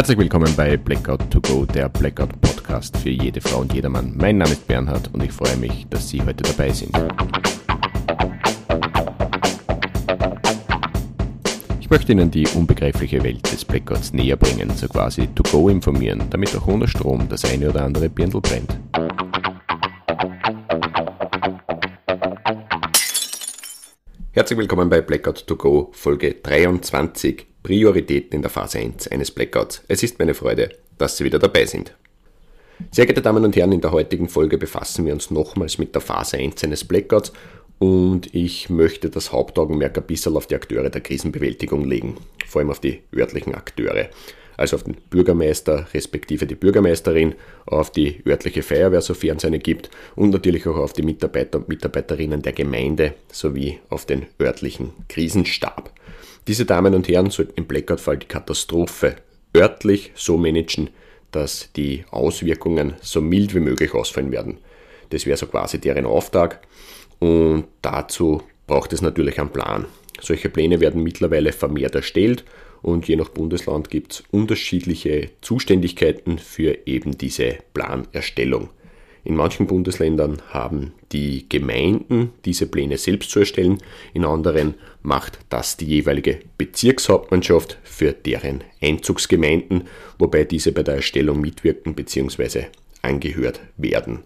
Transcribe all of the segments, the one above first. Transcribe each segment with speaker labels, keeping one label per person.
Speaker 1: Herzlich willkommen bei Blackout to Go, der Blackout Podcast für jede Frau und jedermann. Mein Name ist Bernhard und ich freue mich, dass Sie heute dabei sind. Ich möchte Ihnen die unbegreifliche Welt des Blackouts näher bringen, so quasi to go informieren, damit auch ohne Strom das eine oder andere Birndl brennt. Herzlich willkommen bei Blackout to Go Folge 23 Prioritäten in der Phase 1 eines Blackouts. Es ist meine Freude, dass Sie wieder dabei sind. Sehr geehrte Damen und Herren, in der heutigen Folge befassen wir uns nochmals mit der Phase 1 eines Blackouts und ich möchte das Hauptaugenmerk ein bisschen auf die Akteure der Krisenbewältigung legen, vor allem auf die örtlichen Akteure, also auf den Bürgermeister respektive die Bürgermeisterin, auf die örtliche Feuerwehr, sofern es eine gibt, und natürlich auch auf die Mitarbeiter und Mitarbeiterinnen der Gemeinde sowie auf den örtlichen Krisenstab. Diese Damen und Herren sollten im Blackout-Fall die Katastrophe örtlich so managen, dass die Auswirkungen so mild wie möglich ausfallen werden. Das wäre so quasi deren Auftrag und dazu braucht es natürlich einen Plan. Solche Pläne werden mittlerweile vermehrt erstellt und je nach Bundesland gibt es unterschiedliche Zuständigkeiten für eben diese Planerstellung. In manchen Bundesländern haben die Gemeinden diese Pläne selbst zu erstellen, in anderen macht das die jeweilige Bezirkshauptmannschaft für deren Einzugsgemeinden, wobei diese bei der Erstellung mitwirken bzw. angehört werden.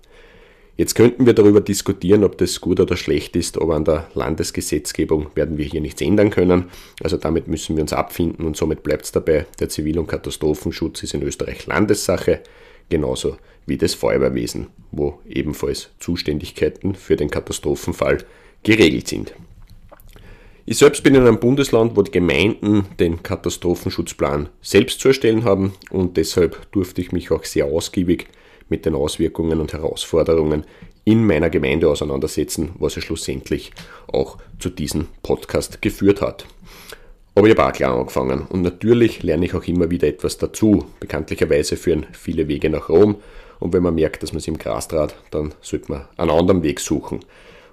Speaker 1: Jetzt könnten wir darüber diskutieren, ob das gut oder schlecht ist, aber an der Landesgesetzgebung werden wir hier nichts ändern können. Also damit müssen wir uns abfinden und somit bleibt es dabei, der Zivil- und Katastrophenschutz ist in Österreich Landessache genauso wie das Feuerwehrwesen, wo ebenfalls Zuständigkeiten für den Katastrophenfall geregelt sind. Ich selbst bin in einem Bundesland, wo die Gemeinden den Katastrophenschutzplan selbst zu erstellen haben und deshalb durfte ich mich auch sehr ausgiebig mit den Auswirkungen und Herausforderungen in meiner Gemeinde auseinandersetzen, was ja schlussendlich auch zu diesem Podcast geführt hat. Aber ich habe auch klar angefangen und natürlich lerne ich auch immer wieder etwas dazu. Bekanntlicherweise führen viele Wege nach Rom und wenn man merkt, dass man es im Gras trat, dann sollte man einen anderen Weg suchen.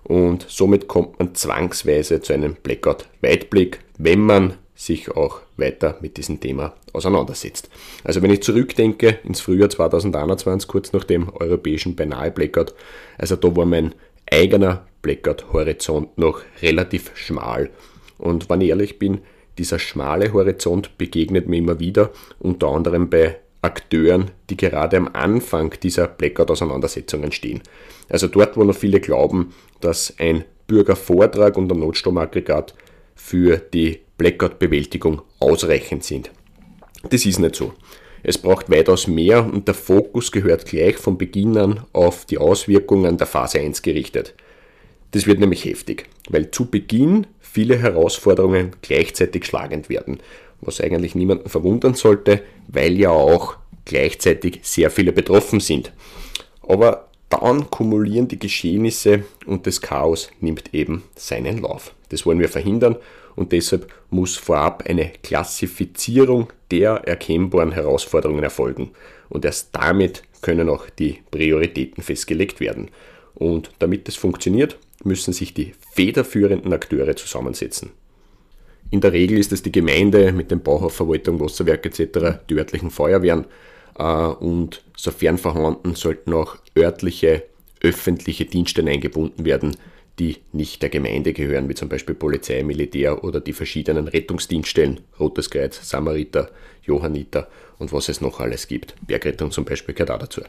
Speaker 1: Und somit kommt man zwangsweise zu einem Blackout-Weitblick, wenn man sich auch weiter mit diesem Thema auseinandersetzt. Also wenn ich zurückdenke ins Frühjahr 2021, kurz nach dem europäischen beinahe Blackout, also da war mein eigener Blackout-Horizont noch relativ schmal. Und wenn ich ehrlich bin, dieser schmale Horizont begegnet mir immer wieder, unter anderem bei Akteuren, die gerade am Anfang dieser Blackout-Auseinandersetzungen stehen. Also dort, wo noch viele glauben, dass ein Bürgervortrag und ein Notstromaggregat für die Blackout-Bewältigung ausreichend sind. Das ist nicht so. Es braucht weitaus mehr und der Fokus gehört gleich von Beginn an auf die Auswirkungen der Phase 1 gerichtet. Das wird nämlich heftig, weil zu Beginn viele Herausforderungen gleichzeitig schlagend werden, was eigentlich niemanden verwundern sollte, weil ja auch gleichzeitig sehr viele betroffen sind. Aber dann kumulieren die Geschehnisse und das Chaos nimmt eben seinen Lauf. Das wollen wir verhindern und deshalb muss vorab eine Klassifizierung der erkennbaren Herausforderungen erfolgen. Und erst damit können auch die Prioritäten festgelegt werden. Und damit es funktioniert, müssen sich die federführenden Akteure zusammensetzen. In der Regel ist es die Gemeinde mit dem Bauhausverwaltung, Wasserwerk etc., die örtlichen Feuerwehren äh, und sofern vorhanden sollten auch örtliche öffentliche Dienststellen eingebunden werden, die nicht der Gemeinde gehören, wie zum Beispiel Polizei, Militär oder die verschiedenen Rettungsdienststellen, Rotes Kreuz, Samariter, Johanniter und was es noch alles gibt. Bergrettung zum Beispiel gehört auch dazu.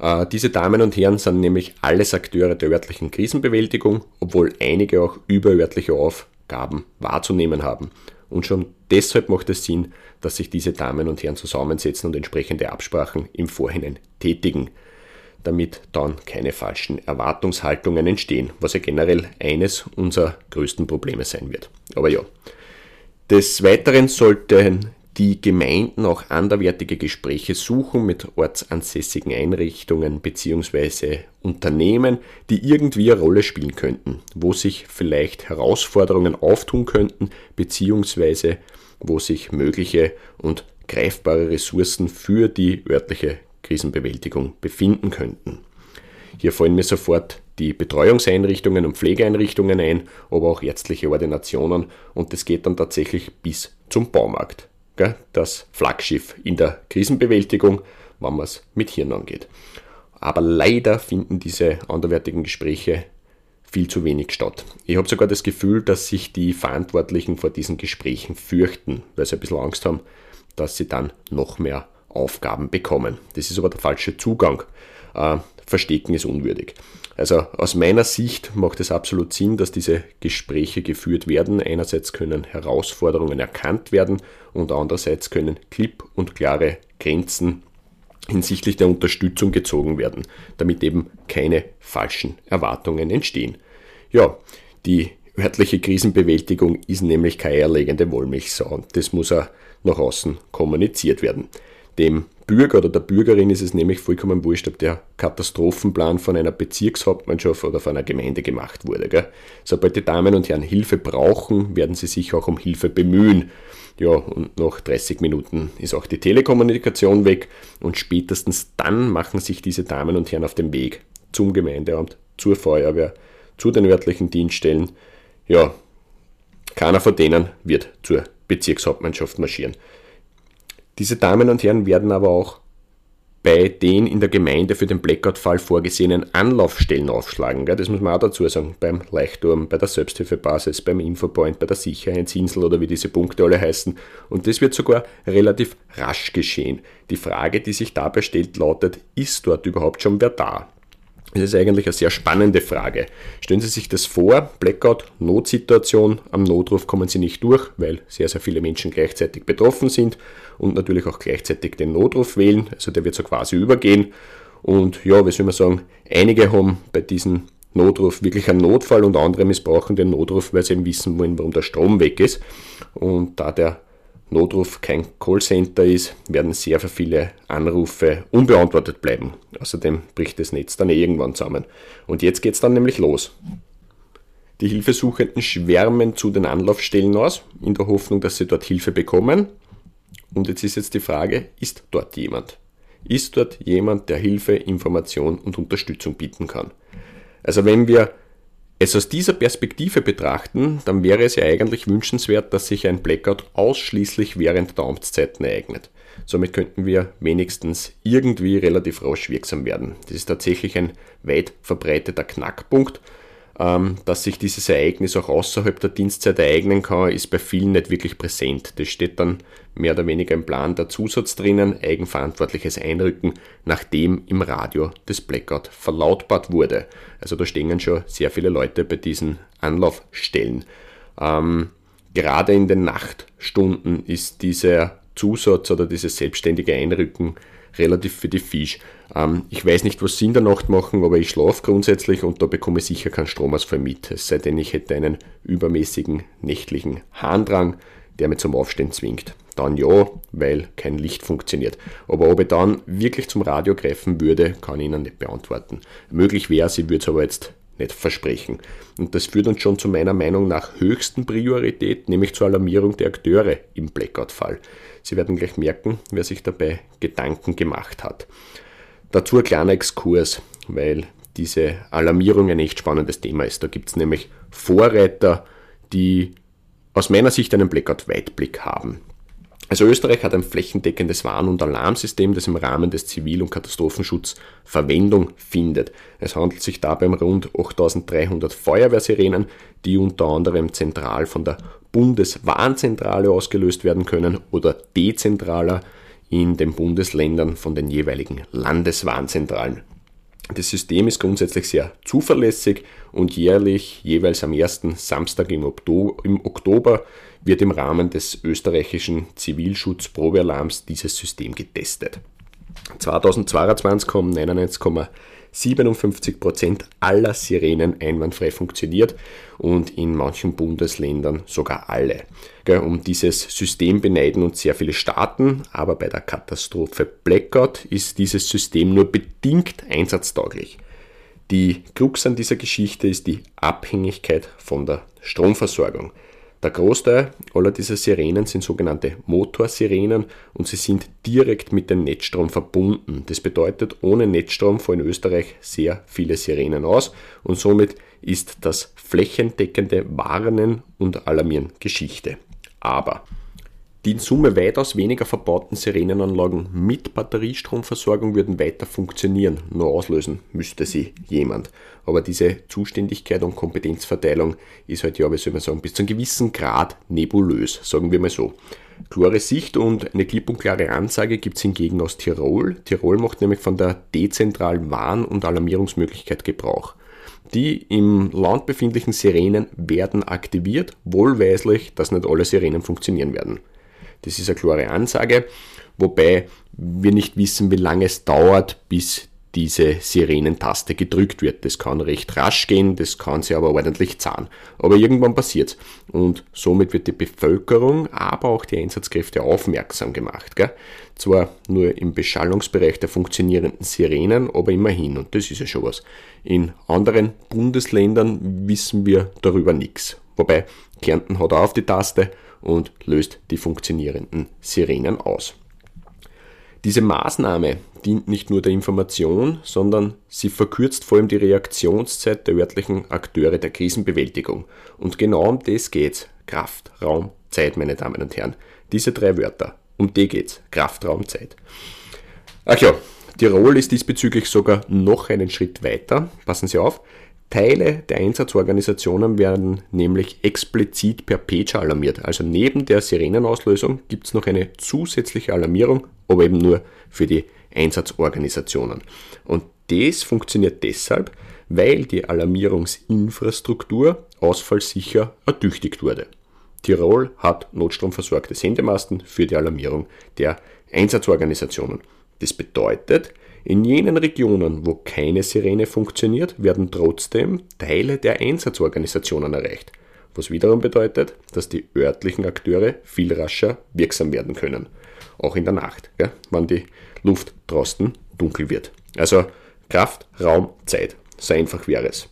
Speaker 1: Äh, diese Damen und Herren sind nämlich alles Akteure der örtlichen Krisenbewältigung, obwohl einige auch überörtliche Aufgaben wahrzunehmen haben. Und schon deshalb macht es Sinn, dass sich diese Damen und Herren zusammensetzen und entsprechende Absprachen im Vorhinein tätigen, damit dann keine falschen Erwartungshaltungen entstehen, was ja generell eines unserer größten Probleme sein wird. Aber ja. Des Weiteren sollten die Gemeinden auch anderwertige Gespräche suchen mit ortsansässigen Einrichtungen bzw. Unternehmen, die irgendwie eine Rolle spielen könnten, wo sich vielleicht Herausforderungen auftun könnten bzw. wo sich mögliche und greifbare Ressourcen für die örtliche Krisenbewältigung befinden könnten. Hier fallen mir sofort die Betreuungseinrichtungen und Pflegeeinrichtungen ein, aber auch ärztliche Ordinationen und das geht dann tatsächlich bis zum Baumarkt. Das Flaggschiff in der Krisenbewältigung, wenn man es mit Hirn angeht. Aber leider finden diese anderwertigen Gespräche viel zu wenig statt. Ich habe sogar das Gefühl, dass sich die Verantwortlichen vor diesen Gesprächen fürchten, weil sie ein bisschen Angst haben, dass sie dann noch mehr Aufgaben bekommen. Das ist aber der falsche Zugang. Äh, Verstecken ist unwürdig. Also aus meiner Sicht macht es absolut Sinn, dass diese Gespräche geführt werden. Einerseits können Herausforderungen erkannt werden und andererseits können klipp und klare Grenzen hinsichtlich der Unterstützung gezogen werden, damit eben keine falschen Erwartungen entstehen. Ja, die örtliche Krisenbewältigung ist nämlich keine erlegende Wollmilchsau das muss auch nach außen kommuniziert werden. Dem Bürger oder der Bürgerin ist es nämlich vollkommen wurscht, ob der Katastrophenplan von einer Bezirkshauptmannschaft oder von einer Gemeinde gemacht wurde. Gell? Sobald die Damen und Herren Hilfe brauchen, werden sie sich auch um Hilfe bemühen. Ja, und nach 30 Minuten ist auch die Telekommunikation weg und spätestens dann machen sich diese Damen und Herren auf den Weg zum Gemeindeamt, zur Feuerwehr, zu den örtlichen Dienststellen. Ja, keiner von denen wird zur Bezirkshauptmannschaft marschieren. Diese Damen und Herren werden aber auch bei den in der Gemeinde für den Blackout-Fall vorgesehenen Anlaufstellen aufschlagen. Das muss man auch dazu sagen. Beim Leichturm, bei der Selbsthilfebasis, beim Infopoint, bei der Sicherheitsinsel oder wie diese Punkte alle heißen. Und das wird sogar relativ rasch geschehen. Die Frage, die sich dabei stellt, lautet, ist dort überhaupt schon wer da? Das ist eigentlich eine sehr spannende Frage. Stellen Sie sich das vor, Blackout, Notsituation, am Notruf kommen Sie nicht durch, weil sehr, sehr viele Menschen gleichzeitig betroffen sind und natürlich auch gleichzeitig den Notruf wählen, also der wird so quasi übergehen. Und ja, wie soll man sagen, einige haben bei diesem Notruf wirklich einen Notfall und andere missbrauchen den Notruf, weil sie eben wissen wollen, warum der Strom weg ist. Und da der Notruf kein Callcenter ist, werden sehr viele Anrufe unbeantwortet bleiben. Außerdem bricht das Netz dann irgendwann zusammen. Und jetzt geht es dann nämlich los. Die Hilfesuchenden schwärmen zu den Anlaufstellen aus, in der Hoffnung, dass sie dort Hilfe bekommen. Und jetzt ist jetzt die Frage, ist dort jemand? Ist dort jemand, der Hilfe, Information und Unterstützung bieten kann? Also wenn wir es aus dieser Perspektive betrachten, dann wäre es ja eigentlich wünschenswert, dass sich ein Blackout ausschließlich während der Amtszeiten ereignet. Somit könnten wir wenigstens irgendwie relativ rasch wirksam werden. Das ist tatsächlich ein weit verbreiteter Knackpunkt dass sich dieses Ereignis auch außerhalb der Dienstzeit ereignen kann, ist bei vielen nicht wirklich präsent. Das steht dann mehr oder weniger im Plan der Zusatz drinnen, eigenverantwortliches Einrücken, nachdem im Radio das Blackout verlautbart wurde. Also da stehen schon sehr viele Leute bei diesen Anlaufstellen. Ähm, gerade in den Nachtstunden ist dieser Zusatz oder dieses selbstständige Einrücken relativ für die Fisch. Ähm, ich weiß nicht, was Sie in der Nacht machen, aber ich schlafe grundsätzlich und da bekomme ich sicher keinen Stromausfall mit, es sei denn, ich hätte einen übermäßigen nächtlichen Harndrang, der mich zum Aufstehen zwingt. Dann ja, weil kein Licht funktioniert. Aber ob ich dann wirklich zum Radio greifen würde, kann ich Ihnen nicht beantworten. Möglich wäre ich würde es aber jetzt nicht versprechen. Und das führt uns schon zu meiner Meinung nach höchsten Priorität, nämlich zur Alarmierung der Akteure im Blackout-Fall. Sie werden gleich merken, wer sich dabei Gedanken gemacht hat. Dazu ein kleiner Exkurs, weil diese Alarmierung ein echt spannendes Thema ist. Da gibt es nämlich Vorreiter, die aus meiner Sicht einen Blackout-Weitblick haben. Also Österreich hat ein flächendeckendes Warn- und Alarmsystem, das im Rahmen des Zivil- und Katastrophenschutzes Verwendung findet. Es handelt sich dabei um rund 8300 Feuerwehrsirenen, die unter anderem zentral von der Bundeswarnzentrale ausgelöst werden können oder dezentraler in den Bundesländern von den jeweiligen Landeswarnzentralen. Das System ist grundsätzlich sehr zuverlässig und jährlich, jeweils am ersten Samstag im Oktober, wird im Rahmen des österreichischen Zivilschutzprobealarms dieses System getestet. 2022 haben 99,57% aller Sirenen einwandfrei funktioniert und in manchen Bundesländern sogar alle. Um dieses System beneiden uns sehr viele Staaten, aber bei der Katastrophe Blackout ist dieses System nur bedingt einsatztauglich. Die Krux an dieser Geschichte ist die Abhängigkeit von der Stromversorgung. Der Großteil aller dieser Sirenen sind sogenannte Motorsirenen und sie sind direkt mit dem Netzstrom verbunden. Das bedeutet, ohne Netzstrom fallen in Österreich sehr viele Sirenen aus und somit ist das flächendeckende Warnen und Alarmieren Geschichte. Aber Die in Summe weitaus weniger verbauten Sirenenanlagen mit Batteriestromversorgung würden weiter funktionieren, nur auslösen müsste sie jemand. Aber diese Zuständigkeit und Kompetenzverteilung ist halt ja, wie soll man sagen, bis zu einem gewissen Grad nebulös, sagen wir mal so. Klare Sicht und eine klipp und klare Ansage gibt es hingegen aus Tirol. Tirol macht nämlich von der dezentralen Warn- und Alarmierungsmöglichkeit Gebrauch. Die im Land befindlichen Sirenen werden aktiviert, wohlweislich, dass nicht alle Sirenen funktionieren werden. Das ist eine klare Ansage, wobei wir nicht wissen, wie lange es dauert, bis diese Sirenentaste gedrückt wird. Das kann recht rasch gehen, das kann sie aber ordentlich zahlen. Aber irgendwann passiert's. Und somit wird die Bevölkerung, aber auch die Einsatzkräfte aufmerksam gemacht. Gell? Zwar nur im Beschallungsbereich der funktionierenden Sirenen, aber immerhin. Und das ist ja schon was. In anderen Bundesländern wissen wir darüber nichts. Wobei Kärnten hat auch auf die Taste und löst die funktionierenden Sirenen aus. Diese Maßnahme dient nicht nur der Information, sondern sie verkürzt vor allem die Reaktionszeit der örtlichen Akteure der Krisenbewältigung. Und genau um das geht's. Kraft, Raum, Zeit, meine Damen und Herren. Diese drei Wörter. Um die geht's. Kraft, Raum, Zeit. Ach ja, Tirol ist diesbezüglich sogar noch einen Schritt weiter. Passen Sie auf. Teile der Einsatzorganisationen werden nämlich explizit per Pager alarmiert. Also neben der Sirenenauslösung gibt es noch eine zusätzliche Alarmierung, aber eben nur für die Einsatzorganisationen. Und das funktioniert deshalb, weil die Alarmierungsinfrastruktur ausfallsicher ertüchtigt wurde. Tirol hat notstromversorgte Sendemasten für die Alarmierung der Einsatzorganisationen. Das bedeutet, in jenen Regionen, wo keine Sirene funktioniert, werden trotzdem Teile der Einsatzorganisationen erreicht, was wiederum bedeutet, dass die örtlichen Akteure viel rascher wirksam werden können. Auch in der Nacht, ja, wenn die Luft draußen dunkel wird. Also Kraft, Raum, Zeit. So einfach wäre es.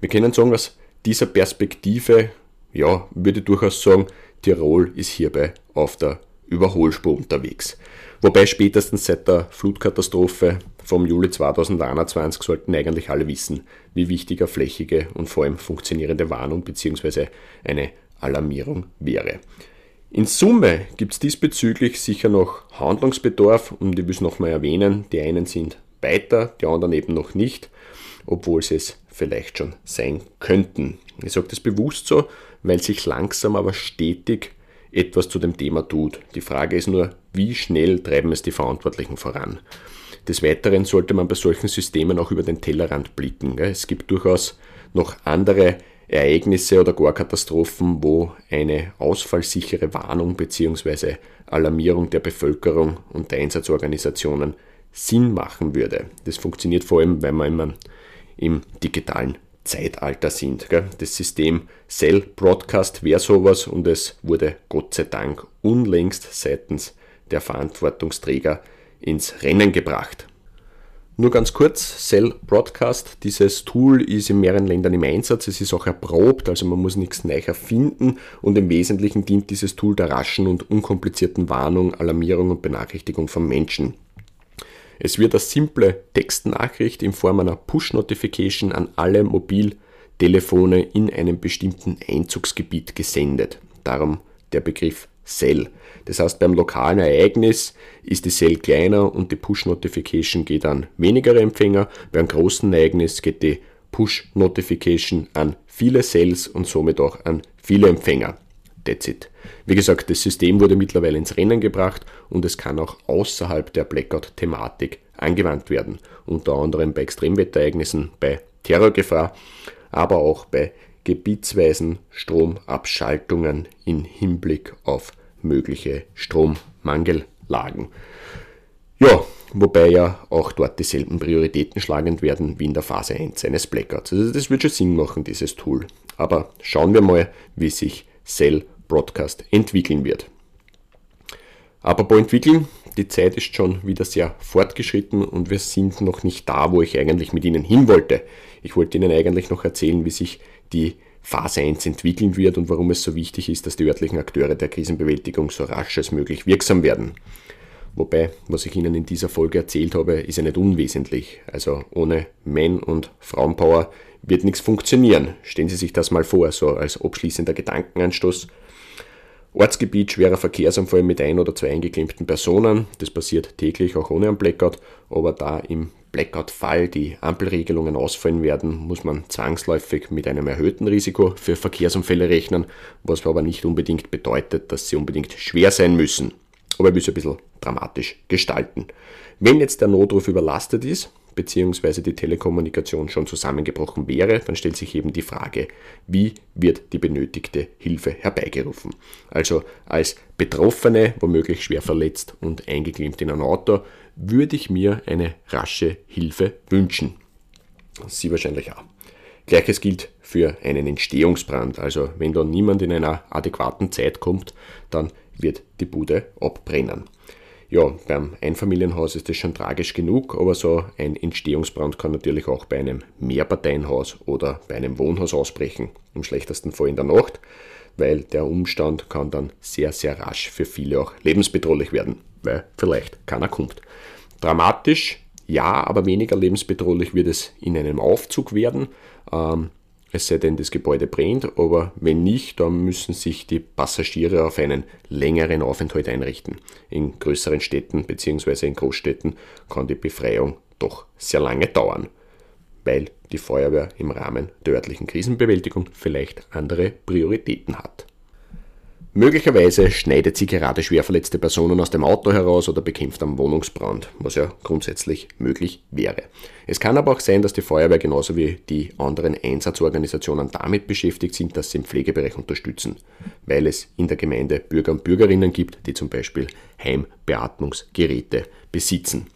Speaker 1: Wir können sagen, aus dieser Perspektive, ja, würde ich durchaus sagen, Tirol ist hierbei auf der Überholspur unterwegs. Wobei spätestens seit der Flutkatastrophe vom Juli 2021 sollten eigentlich alle wissen, wie wichtig eine flächige und vor allem funktionierende Warnung bzw. eine Alarmierung wäre. In Summe gibt es diesbezüglich sicher noch Handlungsbedarf und ich will es nochmal erwähnen, die einen sind weiter, die anderen eben noch nicht, obwohl sie es vielleicht schon sein könnten. Ich sage das bewusst so, weil sich langsam aber stetig etwas zu dem Thema tut. Die Frage ist nur, wie schnell treiben es die Verantwortlichen voran. Des Weiteren sollte man bei solchen Systemen auch über den Tellerrand blicken. Es gibt durchaus noch andere Ereignisse oder gar Katastrophen, wo eine ausfallsichere Warnung bzw. Alarmierung der Bevölkerung und der Einsatzorganisationen Sinn machen würde. Das funktioniert vor allem, weil man im digitalen Zeitalter sind. Gell? Das System Cell Broadcast wäre sowas und es wurde Gott sei Dank unlängst seitens der Verantwortungsträger ins Rennen gebracht. Nur ganz kurz, Cell Broadcast, dieses Tool ist in mehreren Ländern im Einsatz, es ist auch erprobt, also man muss nichts neu erfinden und im Wesentlichen dient dieses Tool der raschen und unkomplizierten Warnung, Alarmierung und Benachrichtigung von Menschen. Es wird als simple Textnachricht in Form einer Push-Notification an alle Mobiltelefone in einem bestimmten Einzugsgebiet gesendet. Darum der Begriff Cell. Das heißt, beim lokalen Ereignis ist die Cell kleiner und die Push-Notification geht an weniger Empfänger. Beim großen Ereignis geht die Push-Notification an viele Cells und somit auch an viele Empfänger. That's it. Wie gesagt, das System wurde mittlerweile ins Rennen gebracht und es kann auch außerhalb der Blackout-Thematik angewandt werden. Unter anderem bei Extremwetterereignissen, bei Terrorgefahr, aber auch bei gebietsweisen Stromabschaltungen im Hinblick auf mögliche Strommangellagen. Ja, wobei ja auch dort dieselben Prioritäten schlagend werden wie in der Phase 1 eines Blackouts. Also das wird schon Sinn machen, dieses Tool. Aber schauen wir mal, wie sich Cell Broadcast entwickeln wird. Apropos entwickeln, die Zeit ist schon wieder sehr fortgeschritten und wir sind noch nicht da, wo ich eigentlich mit Ihnen hin wollte. Ich wollte Ihnen eigentlich noch erzählen, wie sich die Phase 1 entwickeln wird und warum es so wichtig ist, dass die örtlichen Akteure der Krisenbewältigung so rasch als möglich wirksam werden. Wobei, was ich Ihnen in dieser Folge erzählt habe, ist ja nicht unwesentlich. Also ohne Man- und Frauenpower wird nichts funktionieren. Stellen Sie sich das mal vor, so als abschließender Gedankenanstoß. Ortsgebiet schwerer Verkehrsunfall mit ein oder zwei eingeklemmten Personen. Das passiert täglich, auch ohne einen Blackout. Aber da im Blackout-Fall die Ampelregelungen ausfallen werden, muss man zwangsläufig mit einem erhöhten Risiko für Verkehrsunfälle rechnen, was aber nicht unbedingt bedeutet, dass sie unbedingt schwer sein müssen. Aber will es ein bisschen dramatisch gestalten. Wenn jetzt der Notruf überlastet ist, beziehungsweise die Telekommunikation schon zusammengebrochen wäre, dann stellt sich eben die Frage, wie wird die benötigte Hilfe herbeigerufen? Also als Betroffene, womöglich schwer verletzt und eingeklemmt in ein Auto, würde ich mir eine rasche Hilfe wünschen. Sie wahrscheinlich auch. Gleiches gilt für einen Entstehungsbrand. Also wenn da niemand in einer adäquaten Zeit kommt, dann wird die Bude abbrennen. Ja, beim Einfamilienhaus ist das schon tragisch genug, aber so ein Entstehungsbrand kann natürlich auch bei einem Mehrparteienhaus oder bei einem Wohnhaus ausbrechen, im schlechtesten Fall in der Nacht, weil der Umstand kann dann sehr, sehr rasch für viele auch lebensbedrohlich werden, weil vielleicht keiner kommt. Dramatisch, ja, aber weniger lebensbedrohlich wird es in einem Aufzug werden. Ähm, es sei denn, das Gebäude brennt, aber wenn nicht, dann müssen sich die Passagiere auf einen längeren Aufenthalt einrichten. In größeren Städten bzw. in Großstädten kann die Befreiung doch sehr lange dauern, weil die Feuerwehr im Rahmen der örtlichen Krisenbewältigung vielleicht andere Prioritäten hat. Möglicherweise schneidet sie gerade schwer verletzte Personen aus dem Auto heraus oder bekämpft einen Wohnungsbrand, was ja grundsätzlich möglich wäre. Es kann aber auch sein, dass die Feuerwehr genauso wie die anderen Einsatzorganisationen damit beschäftigt sind, dass sie im Pflegebereich unterstützen, weil es in der Gemeinde Bürger und Bürgerinnen gibt, die zum Beispiel Heimbeatmungsgeräte besitzen.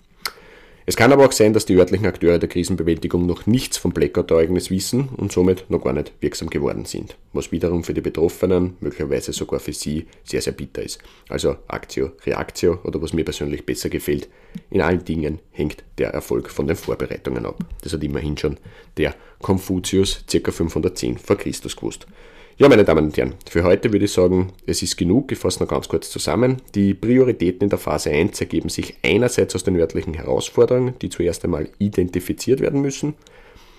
Speaker 1: Es kann aber auch sein, dass die örtlichen Akteure der Krisenbewältigung noch nichts vom Blackout-Ereignis wissen und somit noch gar nicht wirksam geworden sind, was wiederum für die Betroffenen, möglicherweise sogar für sie, sehr, sehr bitter ist. Also Aktio, Reaktio oder was mir persönlich besser gefällt, in allen Dingen hängt der Erfolg von den Vorbereitungen ab. Das hat immerhin schon der Konfuzius ca. 510 vor Christus gewusst. Ja, meine Damen und Herren, für heute würde ich sagen, es ist genug. Ich fasse noch ganz kurz zusammen. Die Prioritäten in der Phase 1 ergeben sich einerseits aus den örtlichen Herausforderungen, die zuerst einmal identifiziert werden müssen.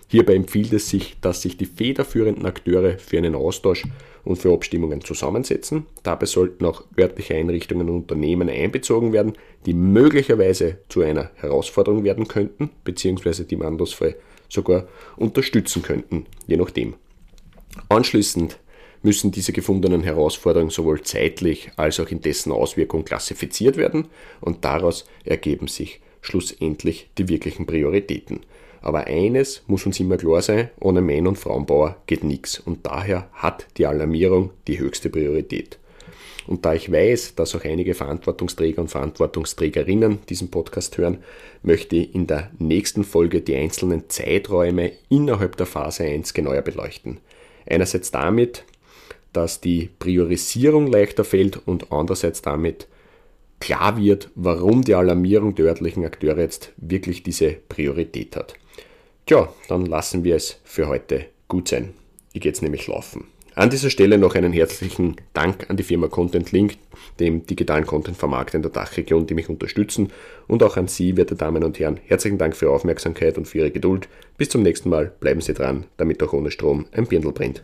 Speaker 1: Hierbei empfiehlt es sich, dass sich die federführenden Akteure für einen Austausch und für Abstimmungen zusammensetzen. Dabei sollten auch örtliche Einrichtungen und Unternehmen einbezogen werden, die möglicherweise zu einer Herausforderung werden könnten, beziehungsweise die man sogar unterstützen könnten, je nachdem. Anschließend müssen diese gefundenen Herausforderungen sowohl zeitlich als auch in dessen Auswirkung klassifiziert werden und daraus ergeben sich schlussendlich die wirklichen Prioritäten. Aber eines muss uns immer klar sein, ohne Mann- und Frauenbauer geht nichts und daher hat die Alarmierung die höchste Priorität. Und da ich weiß, dass auch einige Verantwortungsträger und Verantwortungsträgerinnen diesen Podcast hören, möchte ich in der nächsten Folge die einzelnen Zeiträume innerhalb der Phase 1 genauer beleuchten. Einerseits damit, dass die Priorisierung leichter fällt und andererseits damit klar wird, warum die Alarmierung der örtlichen Akteure jetzt wirklich diese Priorität hat. Tja, dann lassen wir es für heute gut sein. Ich gehe jetzt nämlich laufen. An dieser Stelle noch einen herzlichen Dank an die Firma Content Link, dem digitalen Content-Vermarkter in der Dachregion, die mich unterstützen. Und auch an Sie, werte Damen und Herren, herzlichen Dank für Ihre Aufmerksamkeit und für Ihre Geduld. Bis zum nächsten Mal, bleiben Sie dran, damit auch ohne Strom ein Birndl brennt.